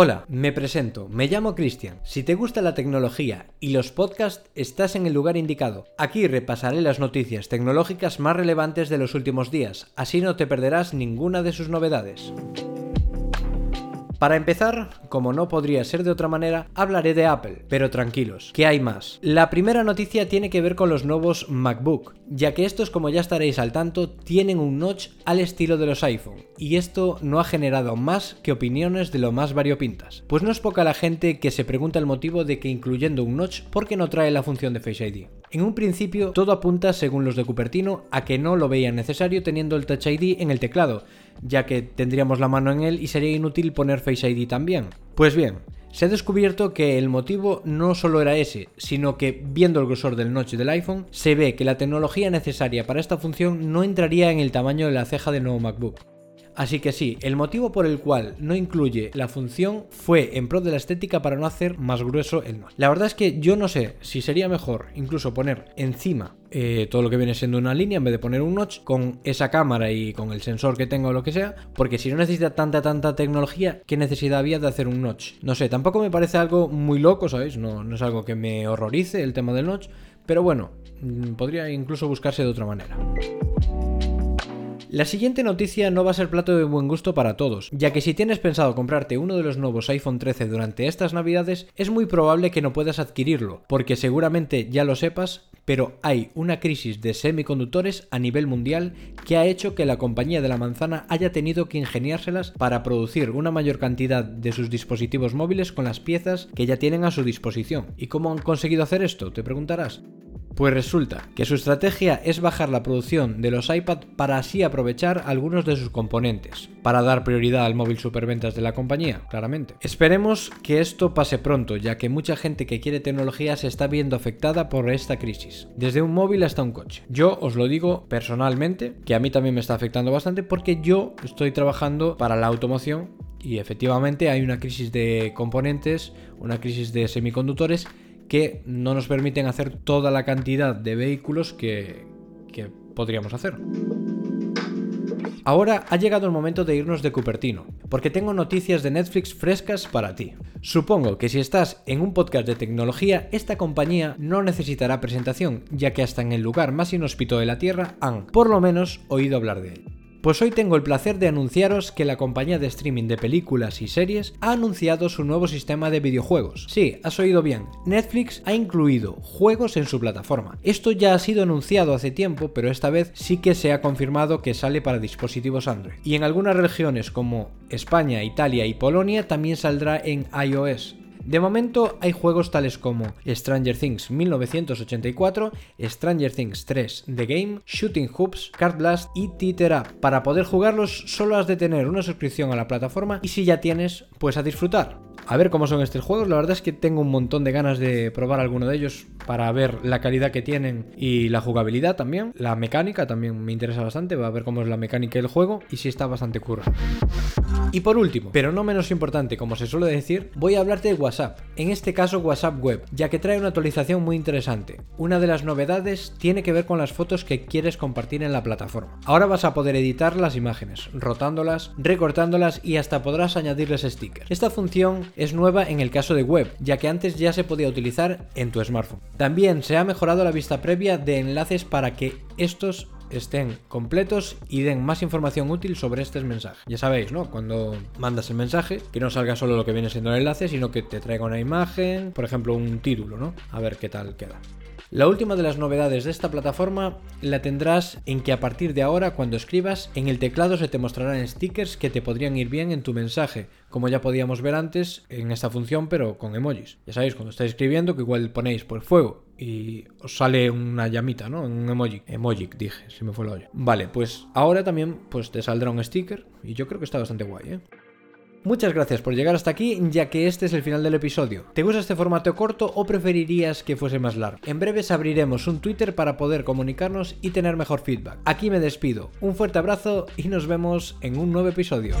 Hola, me presento, me llamo Cristian. Si te gusta la tecnología y los podcasts, estás en el lugar indicado. Aquí repasaré las noticias tecnológicas más relevantes de los últimos días, así no te perderás ninguna de sus novedades. Para empezar, como no podría ser de otra manera, hablaré de Apple, pero tranquilos, que hay más. La primera noticia tiene que ver con los nuevos MacBook, ya que estos, como ya estaréis al tanto, tienen un notch al estilo de los iPhone, y esto no ha generado más que opiniones de lo más variopintas. Pues no es poca la gente que se pregunta el motivo de que incluyendo un notch, ¿por qué no trae la función de Face ID? En un principio, todo apunta, según los de Cupertino, a que no lo veían necesario teniendo el Touch ID en el teclado, ya que tendríamos la mano en él y sería inútil poner Face ID también. Pues bien, se ha descubierto que el motivo no solo era ese, sino que viendo el grosor del notch del iPhone, se ve que la tecnología necesaria para esta función no entraría en el tamaño de la ceja del nuevo MacBook. Así que sí, el motivo por el cual no incluye la función fue en pro de la estética para no hacer más grueso el notch. La verdad es que yo no sé si sería mejor incluso poner encima eh, todo lo que viene siendo una línea en vez de poner un notch con esa cámara y con el sensor que tenga o lo que sea, porque si no necesita tanta, tanta tecnología, ¿qué necesidad había de hacer un notch? No sé, tampoco me parece algo muy loco, ¿sabéis? No, es algo que me horrorice el tema del notch, pero bueno, mm, podría incluso buscarse de otra manera. La siguiente noticia no va a ser plato de buen gusto para todos, ya que si tienes pensado comprarte uno de los nuevos iPhone 13 durante estas navidades, es muy probable que no puedas adquirirlo, porque seguramente ya lo sepas, pero hay una crisis de semiconductores a nivel mundial que ha hecho que la compañía de la manzana haya tenido que ingeniárselas para producir una mayor cantidad de sus dispositivos móviles con las piezas que ya tienen a su disposición. ¿Y cómo han conseguido hacer esto? Te preguntarás. Pues resulta que su estrategia es bajar la producción de los iPad para así aprovechar algunos de sus componentes, para dar prioridad al móvil superventas de la compañía, claramente. Esperemos que esto pase pronto, ya que mucha gente que quiere tecnología se está viendo afectada por esta crisis, desde un móvil hasta un coche. Yo os lo digo personalmente, que a mí también me está afectando bastante porque yo estoy trabajando para la automoción y efectivamente hay una crisis de componentes, una crisis de semiconductores que no nos permiten hacer toda la cantidad de vehículos que, podríamos hacer. Ahora ha llegado el momento de irnos de Cupertino, porque tengo noticias de Netflix frescas para ti. Supongo que si estás en un podcast de tecnología, esta compañía no necesitará presentación, ya que hasta en el lugar más inhóspito de la Tierra han, por lo menos, oído hablar de él. Pues hoy tengo el placer de anunciaros que la compañía de streaming de películas y series ha anunciado su nuevo sistema de videojuegos. Sí, has oído bien, Netflix ha incluido juegos en su plataforma. Esto ya ha sido anunciado hace tiempo, pero esta vez sí que se ha confirmado que sale para dispositivos Android. Y en algunas regiones como España, Italia y Polonia también saldrá en iOS. De momento hay juegos tales como Stranger Things 1984, Stranger Things 3 The Game, Shooting Hoops, Card Blast y Teeter Up. Para poder jugarlos solo has de tener una suscripción a la plataforma y si ya tienes, pues a disfrutar. A ver cómo son estos juegos, la verdad es que tengo un montón de ganas de probar alguno de ellos para ver la calidad que tienen y la jugabilidad también. La mecánica también me interesa bastante, va a ver cómo es la mecánica del juego y si está bastante curra. Y por último, pero no menos importante, como se suele decir, voy a hablarte de WhatsApp, en este caso WhatsApp Web, ya que trae una actualización muy interesante. Una de las novedades tiene que ver con las fotos que quieres compartir en la plataforma. Ahora vas a poder editar las imágenes, rotándolas, recortándolas y hasta podrás añadirles stickers. Esta función es nueva en el caso de web, ya que antes ya se podía utilizar en tu smartphone. También se ha mejorado la vista previa de enlaces para que estos estén completos y den más información útil sobre este mensaje. Ya sabéis, ¿no? Cuando mandas el mensaje, que no salga solo lo que viene siendo el enlace, sino que te traiga una imagen, por ejemplo, un título, ¿no? A ver qué tal queda. La última de las novedades de esta plataforma la tendrás en que a partir de ahora cuando escribas en el teclado se te mostrarán stickers que te podrían ir bien en tu mensaje, como ya podíamos ver antes en esta función pero con emojis. Ya sabéis, cuando estáis escribiendo que igual ponéis por fuego y os sale una llamita, ¿no? Un emoji. Emoji, dije, si me fue la olla. Vale, pues ahora también pues te saldrá un sticker y yo creo que está bastante guay, ¿eh? Muchas gracias por llegar hasta aquí, ya que este es el final del episodio. ¿Te gusta este formato corto o preferirías que fuese más largo? En breves abriremos un Twitter para poder comunicarnos y tener mejor feedback. Aquí me despido, un fuerte abrazo y nos vemos en un nuevo episodio.